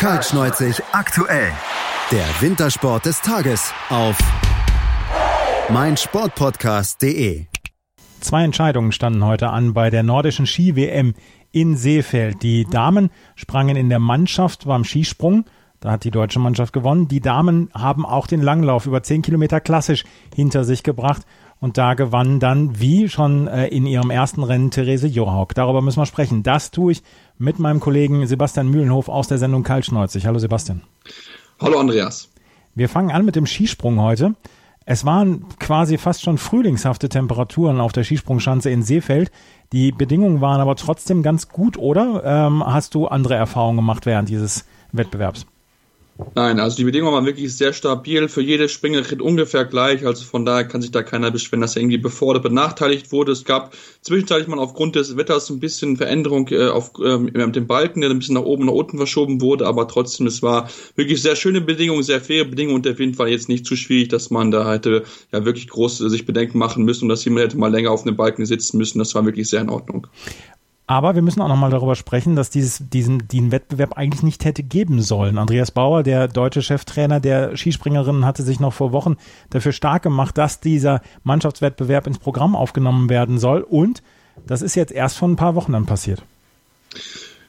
Kaltschneuzig aktuell. Der Wintersport des Tages auf meinsportpodcast.de. Zwei Entscheidungen standen heute an bei der nordischen Ski-WM in Seefeld. Die Damen sprangen in der Mannschaft beim Skisprung. Da hat die deutsche Mannschaft gewonnen. Die Damen haben auch den Langlauf über 10 Kilometer klassisch hinter sich gebracht. Und da gewann dann, wie schon äh, in ihrem ersten Rennen, Therese Johaug. Darüber müssen wir sprechen. Das tue ich mit meinem Kollegen Sebastian Mühlenhof aus der Sendung Kaltschneuzig. Hallo Sebastian. Hallo Andreas. Wir fangen an mit dem Skisprung heute. Es waren quasi fast schon frühlingshafte Temperaturen auf der Skisprungschanze in Seefeld. Die Bedingungen waren aber trotzdem ganz gut, oder? Ähm, hast du andere Erfahrungen gemacht während dieses Wettbewerbs? Nein, also die Bedingungen waren wirklich sehr stabil, für jede Springerin ungefähr gleich, also von daher kann sich da keiner beschweren, dass er irgendwie befordert, benachteiligt wurde. Es gab zwischenzeitlich mal aufgrund des Wetters ein bisschen Veränderung äh, auf ähm, dem Balken, der ein bisschen nach oben, nach unten verschoben wurde, aber trotzdem, es war wirklich sehr schöne Bedingungen, sehr faire Bedingungen und auf jeden Fall jetzt nicht zu schwierig, dass man da hätte ja wirklich groß äh, sich Bedenken machen müssen und dass jemand hätte mal länger auf einem Balken sitzen müssen. Das war wirklich sehr in Ordnung. Aber wir müssen auch nochmal darüber sprechen, dass dieses, diesen, diesen Wettbewerb eigentlich nicht hätte geben sollen. Andreas Bauer, der deutsche Cheftrainer der Skispringerinnen, hatte sich noch vor Wochen dafür stark gemacht, dass dieser Mannschaftswettbewerb ins Programm aufgenommen werden soll. Und das ist jetzt erst vor ein paar Wochen dann passiert.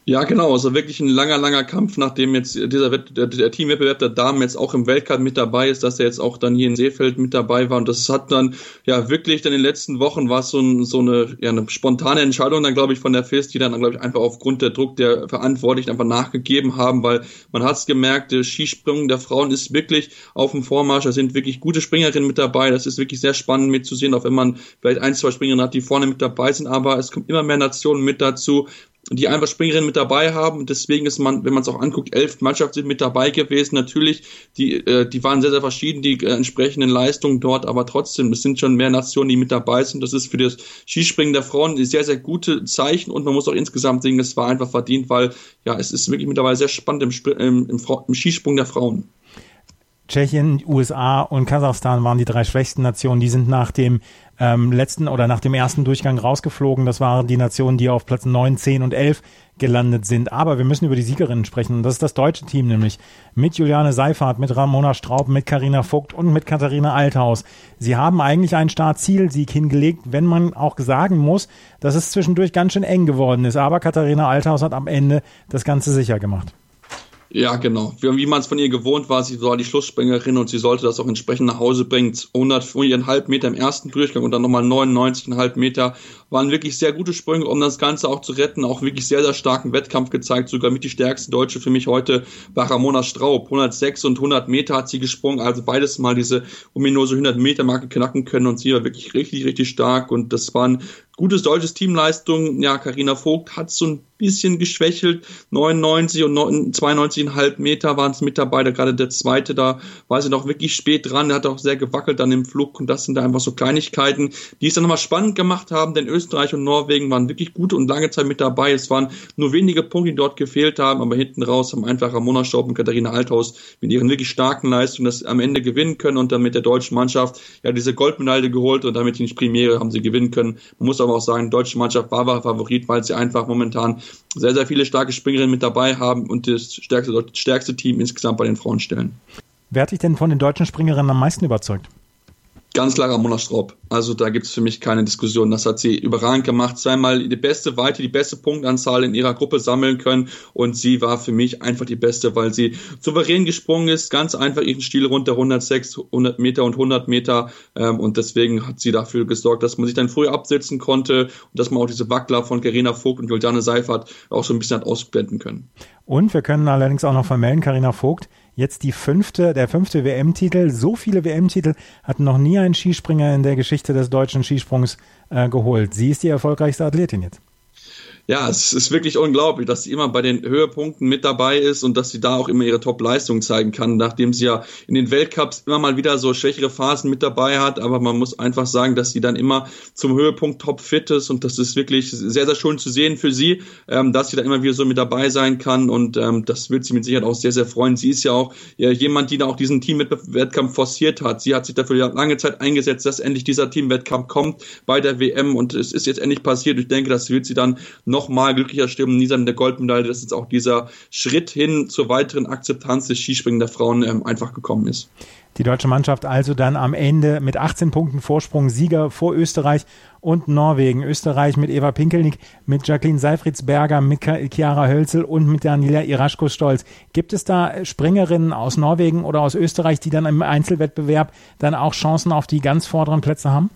Ja, genau. Also wirklich ein langer, langer Kampf, nachdem jetzt dieser der, der Teamwettbewerb der Damen jetzt auch im Weltcup mit dabei ist, dass er jetzt auch dann hier in Seefeld mit dabei war. Und das hat dann ja wirklich dann in den letzten Wochen war es so, ein, so eine, ja, eine spontane Entscheidung dann, glaube ich, von der FIS, die dann, glaube ich, einfach aufgrund der Druck der Verantwortlichen einfach nachgegeben haben, weil man hat es gemerkt, der Skisprung der Frauen ist wirklich auf dem Vormarsch. Da sind wirklich gute Springerinnen mit dabei. Das ist wirklich sehr spannend mitzusehen, auch wenn man vielleicht ein, zwei Springerinnen hat, die vorne mit dabei sind. Aber es kommt immer mehr Nationen mit dazu die einfach Springerinnen mit dabei haben. Deswegen ist man, wenn man es auch anguckt, elf Mannschaften sind mit dabei gewesen. Natürlich, die, äh, die waren sehr, sehr verschieden, die äh, entsprechenden Leistungen dort, aber trotzdem, es sind schon mehr Nationen, die mit dabei sind. Das ist für das Skispringen der Frauen ein sehr, sehr gute Zeichen und man muss auch insgesamt sehen, es war einfach verdient, weil ja, es ist wirklich mittlerweile sehr spannend im, im, im, im Skisprung der Frauen. Tschechien, USA und Kasachstan waren die drei schwächsten Nationen. Die sind nach dem ähm, letzten oder nach dem ersten Durchgang rausgeflogen. Das waren die Nationen, die auf Platz 9, 10 und 11 gelandet sind. Aber wir müssen über die Siegerinnen sprechen. Und das ist das deutsche Team nämlich. Mit Juliane Seifert, mit Ramona Straub, mit Karina Vogt und mit Katharina Althaus. Sie haben eigentlich einen Startzielsieg hingelegt, wenn man auch sagen muss, dass es zwischendurch ganz schön eng geworden ist. Aber Katharina Althaus hat am Ende das Ganze sicher gemacht. Ja, genau. Wie, wie man es von ihr gewohnt war, sie war die Schlussspringerin und sie sollte das auch entsprechend nach Hause bringen. 104,5 Meter im ersten Durchgang und dann nochmal 99,5 Meter waren wirklich sehr gute Sprünge, um das Ganze auch zu retten. Auch wirklich sehr, sehr starken Wettkampf gezeigt. Sogar mit die stärkste Deutsche für mich heute war Ramona Straub. 106 und 100 Meter hat sie gesprungen. Also beides mal diese ominöse 100 Meter Marke knacken können und sie war wirklich richtig, richtig stark und das waren gutes deutsches Teamleistung. Ja, Karina Vogt hat so ein bisschen geschwächelt. 99 und 92,5 Meter waren es mit dabei. Da gerade der zweite, da war sie noch wirklich spät dran. Der hat auch sehr gewackelt dann im Flug. Und das sind da einfach so Kleinigkeiten, die es dann nochmal spannend gemacht haben. Denn Österreich und Norwegen waren wirklich gut und lange Zeit mit dabei. Es waren nur wenige Punkte, die dort gefehlt haben. Aber hinten raus haben einfach Ramona Staub und Katharina Althaus mit ihren wirklich starken Leistungen das am Ende gewinnen können und dann mit der deutschen Mannschaft ja diese Goldmedaille geholt und damit die Premiere haben sie gewinnen können. Man muss aber auch sagen, die deutsche Mannschaft war, war Favorit, weil sie einfach momentan sehr, sehr viele starke Springerinnen mit dabei haben und das stärkste, stärkste Team insgesamt bei den Frauen stellen. Wer hat dich denn von den deutschen Springerinnen am meisten überzeugt? Ganz klar Ramona Straub. Also da gibt es für mich keine Diskussion. Das hat sie überragend gemacht. Zweimal die beste Weite, die beste Punktanzahl in ihrer Gruppe sammeln können. Und sie war für mich einfach die beste, weil sie souverän gesprungen ist. Ganz einfach ihren Stil runter 106, 100 Meter und 100 Meter. Ähm, und deswegen hat sie dafür gesorgt, dass man sich dann früh absetzen konnte und dass man auch diese Wackler von Karina Vogt und Juliane Seifert auch so ein bisschen hat ausblenden können. Und wir können allerdings auch noch vermelden, Karina Vogt Jetzt die fünfte, der fünfte WM-Titel. So viele WM-Titel hat noch nie ein Skispringer in der Geschichte des deutschen Skisprungs äh, geholt. Sie ist die erfolgreichste Athletin jetzt ja, es ist wirklich unglaublich, dass sie immer bei den Höhepunkten mit dabei ist und dass sie da auch immer ihre Top-Leistung zeigen kann, nachdem sie ja in den Weltcups immer mal wieder so schwächere Phasen mit dabei hat. Aber man muss einfach sagen, dass sie dann immer zum Höhepunkt top-fit ist und das ist wirklich sehr, sehr schön zu sehen für sie, ähm, dass sie da immer wieder so mit dabei sein kann und ähm, das wird sie mit Sicherheit auch sehr, sehr freuen. Sie ist ja auch ja, jemand, die da auch diesen Teamwettkampf forciert hat. Sie hat sich dafür ja lange Zeit eingesetzt, dass endlich dieser Teamwettkampf kommt bei der WM und es ist jetzt endlich passiert. Ich denke, das wird sie dann nochmal glücklicher stimmen. Nisa mit der Goldmedaille, dass jetzt auch dieser Schritt hin zur weiteren Akzeptanz des Skispringen der Frauen ähm, einfach gekommen ist. Die deutsche Mannschaft also dann am Ende mit 18 Punkten Vorsprung Sieger vor Österreich und Norwegen. Österreich mit Eva Pinkelnick, mit Jacqueline Seifritzberger, mit Chiara Hölzel und mit Daniela Iraschko-Stolz. Gibt es da Springerinnen aus Norwegen oder aus Österreich, die dann im Einzelwettbewerb dann auch Chancen auf die ganz vorderen Plätze haben?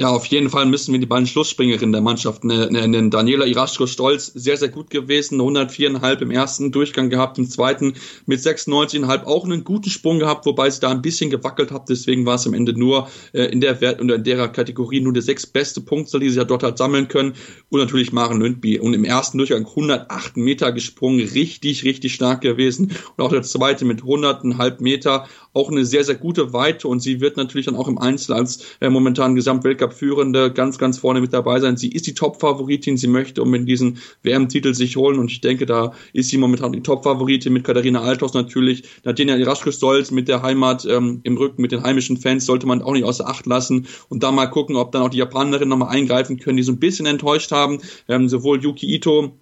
Ja, auf jeden Fall müssen wir die beiden Schlussspringerinnen der Mannschaft nennen. Daniela Iraschko-Stolz, sehr, sehr gut gewesen, 104,5 im ersten Durchgang gehabt, im zweiten mit 96,5 auch einen guten Sprung gehabt, wobei sie da ein bisschen gewackelt hat, deswegen war es am Ende nur äh, in der Wert und in der Kategorie nur der sechs beste Punktzahl, die sie ja dort hat sammeln können. Und natürlich Maren Lündby. Und im ersten Durchgang 108 Meter gesprungen, richtig, richtig stark gewesen. Und auch der zweite mit 100,5 Meter, auch eine sehr, sehr gute Weite. Und sie wird natürlich dann auch im Einzel als äh, momentan Gesamtweltcup Weltcup-Führende ganz, ganz vorne mit dabei sein. Sie ist die Top-Favoritin. Sie möchte um diesen WM-Titel sich holen und ich denke, da ist sie momentan die Top-Favoritin mit Katharina Althaus natürlich. Nadine Iraschke-Stolz mit der Heimat ähm, im Rücken, mit den heimischen Fans sollte man auch nicht außer Acht lassen und da mal gucken, ob dann auch die Japanerinnen nochmal eingreifen können, die so ein bisschen enttäuscht haben. Ähm, sowohl Yuki Ito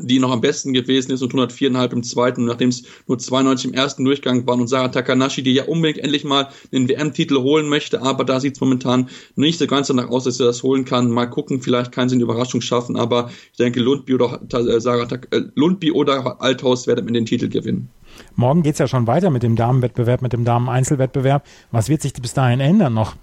die noch am besten gewesen ist und 104,5 im zweiten, nachdem es nur 92 im ersten Durchgang waren und Sarah Takanashi, die ja unbedingt endlich mal den WM-Titel holen möchte, aber da sieht es momentan nicht so ganz danach aus, dass sie das holen kann. Mal gucken, vielleicht kann sie eine Überraschung schaffen, aber ich denke, Lundby oder äh, Sarah äh, Lundby oder Althaus werden mit den Titel gewinnen. Morgen geht es ja schon weiter mit dem Damenwettbewerb, mit dem Damen-Einzelwettbewerb. Was wird sich bis dahin ändern noch?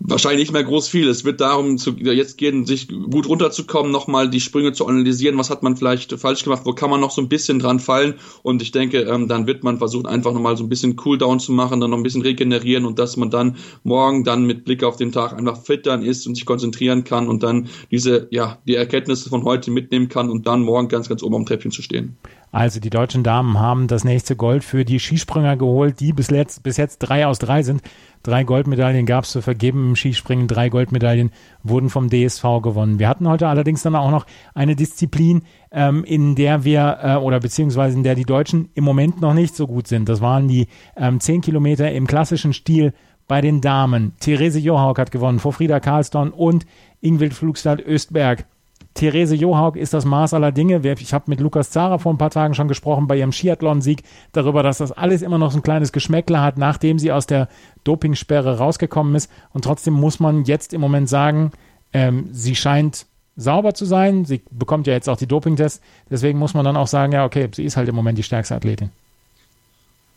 Wahrscheinlich nicht mehr groß viel. Es wird darum zu, jetzt gehen, sich gut runterzukommen, nochmal die Sprünge zu analysieren. Was hat man vielleicht falsch gemacht? Wo kann man noch so ein bisschen dran fallen? Und ich denke, ähm, dann wird man versuchen, einfach nochmal so ein bisschen Cooldown zu machen, dann noch ein bisschen regenerieren und dass man dann morgen dann mit Blick auf den Tag einfach fit dann ist und sich konzentrieren kann und dann diese, ja, die Erkenntnisse von heute mitnehmen kann und dann morgen ganz, ganz oben am Treppchen zu stehen. Also die deutschen Damen haben das nächste Gold für die Skispringer geholt, die bis jetzt, bis jetzt drei aus drei sind. Drei Goldmedaillen gab es zu vergeben im Skispringen, drei Goldmedaillen wurden vom DSV gewonnen. Wir hatten heute allerdings dann auch noch eine Disziplin, ähm, in der wir äh, oder beziehungsweise in der die Deutschen im Moment noch nicht so gut sind. Das waren die ähm, zehn Kilometer im klassischen Stil bei den Damen. Therese Johaug hat gewonnen vor Frieda Karlsdorn und Ingwild Flugstad Östberg. Therese Johaug ist das Maß aller Dinge. Ich habe mit Lukas Zara vor ein paar Tagen schon gesprochen bei ihrem Skiathlon-Sieg darüber, dass das alles immer noch so ein kleines Geschmäckler hat, nachdem sie aus der Dopingsperre rausgekommen ist. Und trotzdem muss man jetzt im Moment sagen, ähm, sie scheint sauber zu sein. Sie bekommt ja jetzt auch die Dopingtests. Deswegen muss man dann auch sagen, ja, okay, sie ist halt im Moment die stärkste Athletin.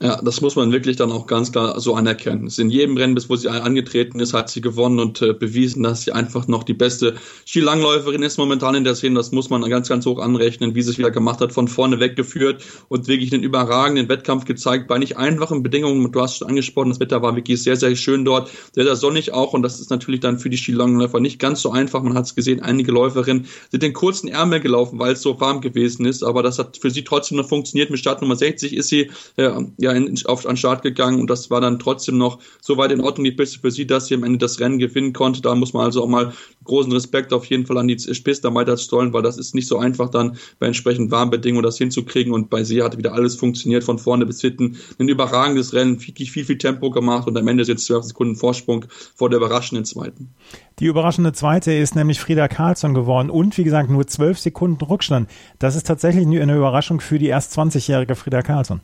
Ja, das muss man wirklich dann auch ganz klar so anerkennen. In jedem Rennen, bis wo sie angetreten ist, hat sie gewonnen und äh, bewiesen, dass sie einfach noch die beste Skilangläuferin ist momentan in der Szene. Das muss man ganz, ganz hoch anrechnen, wie sie es wieder gemacht hat, von vorne weggeführt und wirklich einen überragenden Wettkampf gezeigt bei nicht einfachen Bedingungen. Du hast schon angesprochen, das Wetter war wirklich sehr, sehr schön dort, sehr, sehr sonnig auch und das ist natürlich dann für die Skilangläufer nicht ganz so einfach. Man hat es gesehen, einige Läuferinnen sind den kurzen Ärmel gelaufen, weil es so warm gewesen ist, aber das hat für sie trotzdem noch funktioniert. Mit Startnummer 60 ist sie äh, ja in, auf, an Start gegangen und das war dann trotzdem noch so weit in Ordnung, die Piste für sie, dass sie am Ende das Rennen gewinnen konnte. Da muss man also auch mal großen Respekt auf jeden Fall an die Spitze da weiter stollen, weil das ist nicht so einfach dann bei entsprechend warmen Bedingungen das hinzukriegen und bei sie hat wieder alles funktioniert von vorne bis hinten. Ein überragendes Rennen, viel, viel, viel Tempo gemacht und am Ende ist jetzt 12 Sekunden Vorsprung vor der überraschenden zweiten. Die überraschende zweite ist nämlich Frieda Karlsson geworden und wie gesagt nur 12 Sekunden Rückstand. Das ist tatsächlich eine Überraschung für die erst 20-jährige Frieda Karlsson.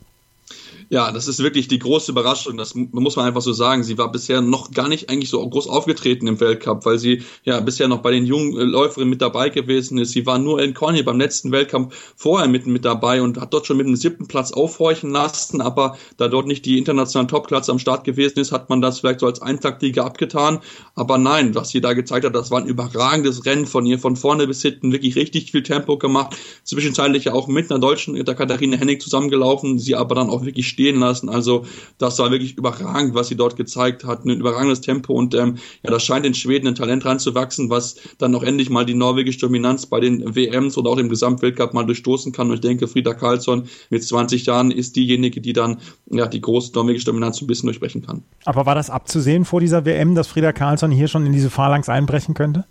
Ja, das ist wirklich die große Überraschung. Das muss man einfach so sagen. Sie war bisher noch gar nicht eigentlich so groß aufgetreten im Weltcup, weil sie ja bisher noch bei den jungen äh, Läuferinnen mit dabei gewesen ist. Sie war nur in Cornier beim letzten Weltcup vorher mit, mit dabei und hat dort schon mit dem siebten Platz aufhorchen lassen. Aber da dort nicht die internationalen Topklasse am Start gewesen ist, hat man das vielleicht so als Eintaktliga abgetan. Aber nein, was sie da gezeigt hat, das war ein überragendes Rennen von ihr, von vorne bis hinten, wirklich richtig viel Tempo gemacht. Zwischenzeitlich ja auch mit einer Deutschen, der Katharina Hennig zusammengelaufen, sie aber dann auch wirklich stehen lassen. Also das war wirklich überragend, was sie dort gezeigt hat. Ein überragendes Tempo und ähm, ja, da scheint in Schweden ein Talent reinzuwachsen, was dann auch endlich mal die norwegische Dominanz bei den WMs und auch dem Gesamtweltcup mal durchstoßen kann. Und ich denke, Frieda Karlsson mit 20 Jahren ist diejenige, die dann ja die große norwegische Dominanz ein bisschen durchbrechen kann. Aber war das abzusehen vor dieser WM, dass Frieda Karlsson hier schon in diese Phalanx einbrechen könnte?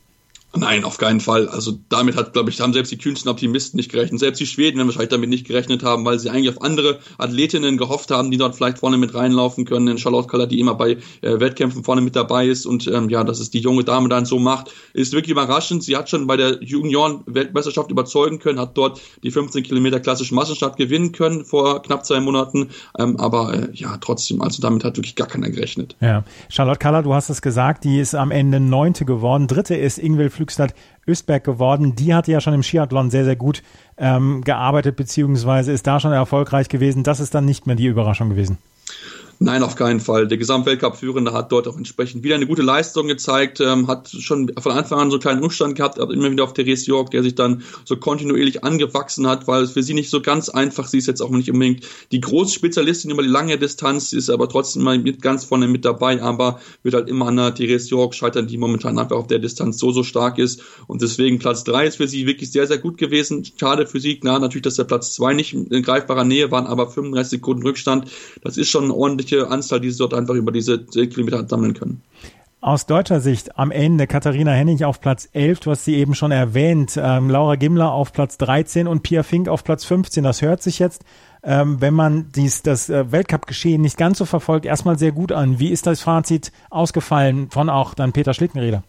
Nein, auf keinen Fall. Also damit hat, glaube ich, haben selbst die kühnsten Optimisten nicht gerechnet. Selbst die Schweden werden wahrscheinlich damit nicht gerechnet haben, weil sie eigentlich auf andere Athletinnen gehofft haben, die dort vielleicht vorne mit reinlaufen können. In Charlotte Kaller, die immer bei äh, Wettkämpfen vorne mit dabei ist und ähm, ja, dass es die junge Dame dann so macht, ist wirklich überraschend. Sie hat schon bei der Junioren-Weltmeisterschaft überzeugen können, hat dort die 15 Kilometer klassischen Massenstart gewinnen können vor knapp zwei Monaten. Ähm, aber äh, ja, trotzdem, also damit hat wirklich gar keiner gerechnet. Ja, Charlotte Kaller, du hast es gesagt, die ist am Ende Neunte geworden. Dritte ist Ingwild Flügstadt Östberg geworden. Die hatte ja schon im Skiathlon sehr, sehr gut ähm, gearbeitet, beziehungsweise ist da schon erfolgreich gewesen. Das ist dann nicht mehr die Überraschung gewesen. Nein, auf keinen Fall. Der Gesamtweltcup-Führende hat dort auch entsprechend wieder eine gute Leistung gezeigt, ähm, hat schon von Anfang an so einen kleinen Rückstand gehabt, aber immer wieder auf Therese York, der sich dann so kontinuierlich angewachsen hat, weil es für sie nicht so ganz einfach, sie ist jetzt auch nicht unbedingt die große Spezialistin über die lange Distanz, ist aber trotzdem mal mit ganz vorne mit dabei, aber wird halt immer an der Therese York scheitern, die momentan einfach auf der Distanz so, so stark ist und deswegen Platz drei ist für sie wirklich sehr, sehr gut gewesen. Schade für sie, klar, natürlich, dass der Platz zwei nicht in greifbarer Nähe waren, aber 35 Sekunden Rückstand, das ist schon ordentlich ordentliche Anzahl, die sie dort einfach über diese Kilometer sammeln können. Aus deutscher Sicht am Ende Katharina Hennig auf Platz 11, du hast sie eben schon erwähnt, ähm, Laura Gimler auf Platz 13 und Pia Fink auf Platz 15. Das hört sich jetzt, ähm, wenn man dies, das äh, Weltcup-Geschehen nicht ganz so verfolgt, erstmal sehr gut an. Wie ist das Fazit ausgefallen von auch dann Peter Schlittenreder?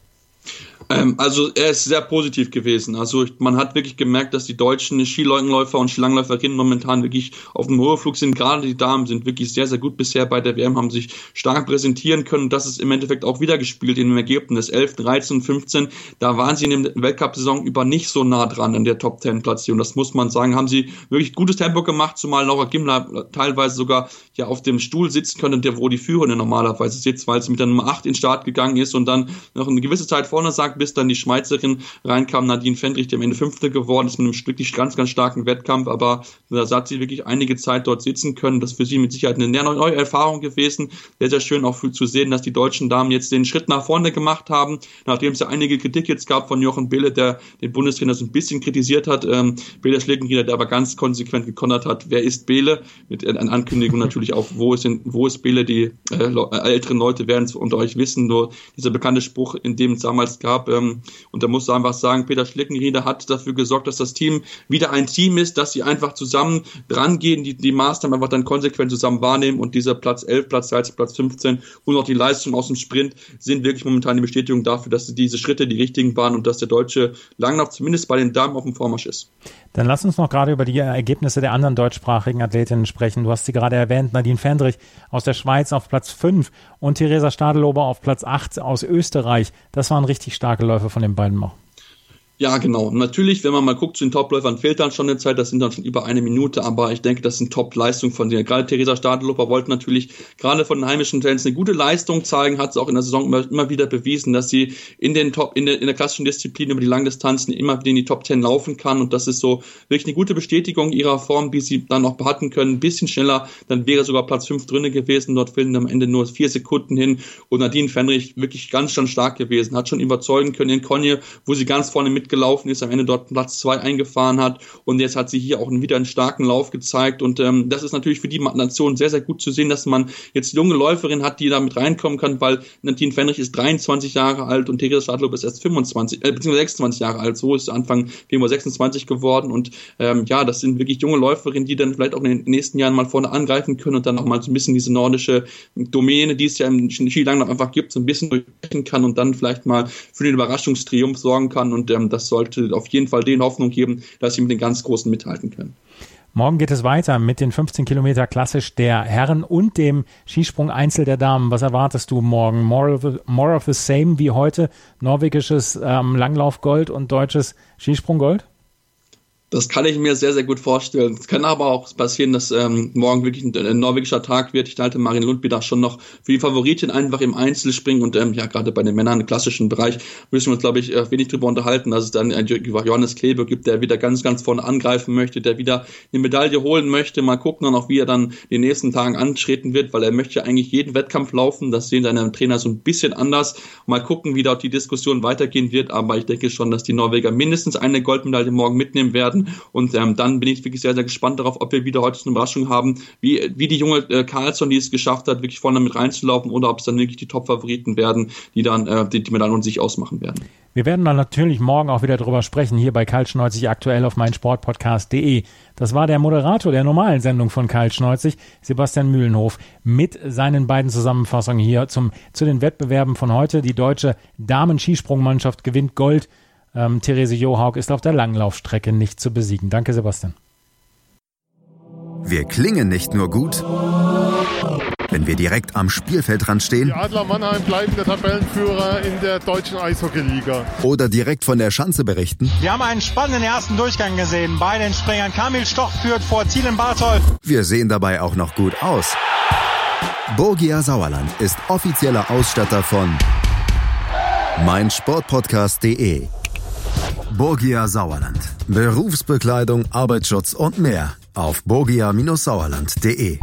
Ähm, also er ist sehr positiv gewesen. Also man hat wirklich gemerkt, dass die deutschen Skilangläufer und Skilangläuferinnen momentan wirklich auf dem Höheflug sind. Gerade die Damen sind wirklich sehr, sehr gut bisher bei der WM, haben sich stark präsentieren können. Das ist im Endeffekt auch wieder gespielt in dem Ergebnis 11, 13, 15. Da waren sie in der Weltcup-Saison über nicht so nah dran an der Top 10 Platzierung. Das muss man sagen. Haben sie wirklich gutes Tempo gemacht, zumal Laura Gimler teilweise sogar ja auf dem Stuhl sitzen können, der wo die Führende normalerweise sitzt, weil sie mit der Nummer 8 in den Start gegangen ist und dann noch eine gewisse Zeit vorne sagt, bis dann die Schweizerin reinkam, Nadine Fendrich, die am Ende Fünfte geworden ist, mit einem wirklich ganz, ganz starken Wettkampf, aber da hat sie wirklich einige Zeit dort sitzen können. Das ist für sie mit Sicherheit eine neue Erfahrung gewesen. Sehr, sehr schön auch zu sehen, dass die deutschen Damen jetzt den Schritt nach vorne gemacht haben, nachdem es ja einige Kritik jetzt gab von Jochen Bille, der den Bundestrainer so ein bisschen kritisiert hat. Ähm, Bele Schlickenrieder, der aber ganz konsequent gekonnert hat, wer ist Bele? Mit einer Ankündigung natürlich auch, wo ist, in, wo ist Bele? Die äh, älteren Leute werden es unter euch wissen, nur dieser bekannte Spruch, in dem es damals gab, ähm, und da muss einfach sagen, Peter Schlickenrieder hat dafür gesorgt, dass das Team wieder ein Team ist, dass sie einfach zusammen dran gehen, die, die Maßnahmen einfach dann konsequent zusammen wahrnehmen und dieser Platz 11, Platz 13, Platz 15 und auch die Leistung aus dem Sprint sind wirklich momentan die Bestätigung dafür, dass diese Schritte die richtigen waren und dass der deutsche Langlauf zumindest bei den Damen auf dem Vormarsch ist. Dann lass uns noch gerade über die Ergebnisse der anderen deutschsprachigen Athletinnen sprechen. Du hast sie gerade erwähnt, Nadine Fendrich aus der Schweiz auf Platz 5 und Theresa Stadelober auf Platz 8 aus Österreich. Das waren richtig starke Läufe von den beiden auch. Ja, genau. Natürlich, wenn man mal guckt zu den Topläufern, fehlt dann schon eine Zeit, das sind dann schon über eine Minute, aber ich denke, das sind Top-Leistungen von denen. Gerade Theresa Stadeloper wollte natürlich gerade von den heimischen Fans eine gute Leistung zeigen, hat es auch in der Saison immer, immer wieder bewiesen, dass sie in den Top, in der, in der klassischen Disziplin über die Langdistanzen immer wieder in die Top 10 laufen kann und das ist so wirklich eine gute Bestätigung ihrer Form, die sie dann noch behalten können. Ein bisschen schneller, dann wäre sogar Platz 5 drinne gewesen. Dort fehlen am Ende nur vier Sekunden hin und Nadine Fenrich wirklich ganz, ganz stark gewesen, hat schon überzeugen können in Konje, wo sie ganz vorne mit mitgelaufen ist, am Ende dort Platz zwei eingefahren hat und jetzt hat sie hier auch wieder einen starken Lauf gezeigt und ähm, das ist natürlich für die Nation sehr, sehr gut zu sehen, dass man jetzt junge Läuferin hat, die da mit reinkommen kann, weil Nadine Fenrich ist 23 Jahre alt und Theresa Stadlob ist erst 25, äh, beziehungsweise 26 Jahre alt, so ist Anfang Februar 26 geworden und ähm, ja, das sind wirklich junge Läuferinnen, die dann vielleicht auch in den nächsten Jahren mal vorne angreifen können und dann auch mal so ein bisschen diese nordische Domäne, die es ja im Skilanglauf einfach gibt, so ein bisschen durchbrechen kann und dann vielleicht mal für den Überraschungstriumph sorgen kann und ähm, das sollte auf jeden Fall den Hoffnung geben, dass sie mit den ganz Großen mithalten können. Morgen geht es weiter mit den 15 Kilometer klassisch der Herren und dem Skisprung Einzel der Damen. Was erwartest du morgen? More of, the, more of the same wie heute? Norwegisches ähm, Langlaufgold und deutsches Skisprunggold? Das kann ich mir sehr, sehr gut vorstellen. Es kann aber auch passieren, dass ähm, morgen wirklich ein, ein, norwegischer Tag wird. Ich halte Marin Lundby da schon noch für die Favoritin einfach im Einzel springen und ähm, ja, gerade bei den Männern im klassischen Bereich müssen wir uns, glaube ich, äh, wenig drüber unterhalten, dass es dann ein Johannes Klebe gibt, der wieder ganz, ganz vorne angreifen möchte, der wieder eine Medaille holen möchte. Mal gucken dann auch, wie er dann in den nächsten Tagen antreten wird, weil er möchte eigentlich jeden Wettkampf laufen. Das sehen seine Trainer so ein bisschen anders. Mal gucken, wie dort die Diskussion weitergehen wird. Aber ich denke schon, dass die Norweger mindestens eine Goldmedaille morgen mitnehmen werden werden. Und ähm, dann bin ich wirklich sehr, sehr gespannt darauf, ob wir wieder heute eine Überraschung haben, wie, wie die junge äh, Carlson, die es geschafft hat, wirklich vorne mit reinzulaufen oder ob es dann wirklich die Top-Favoriten werden, die dann äh, die, die Medaillen und sich ausmachen werden. Wir werden dann natürlich morgen auch wieder drüber sprechen, hier bei Karl Schneuzig aktuell auf meinsportpodcast.de. Das war der Moderator der normalen Sendung von Karl Schneuzig, Sebastian Mühlenhof, mit seinen beiden Zusammenfassungen hier zum, zu den Wettbewerben von heute. Die deutsche Damen-Skisprungmannschaft gewinnt Gold. Ähm, Therese Johaug ist auf der Langlaufstrecke nicht zu besiegen. Danke, Sebastian. Wir klingen nicht nur gut wenn wir direkt am Spielfeldrand stehen. Die Adler Mannheim bleiben der Tabellenführer in der deutschen Eishockeyliga. Oder direkt von der Schanze berichten. Wir haben einen spannenden ersten Durchgang gesehen. Bei den Springern Kamil Stoch führt vor Zielen Bartol. Wir sehen dabei auch noch gut aus. Borgia Sauerland ist offizieller Ausstatter von meinsportpodcast.de. Borgia Sauerland. Berufsbekleidung, Arbeitsschutz und mehr auf borgia-sauerland.de.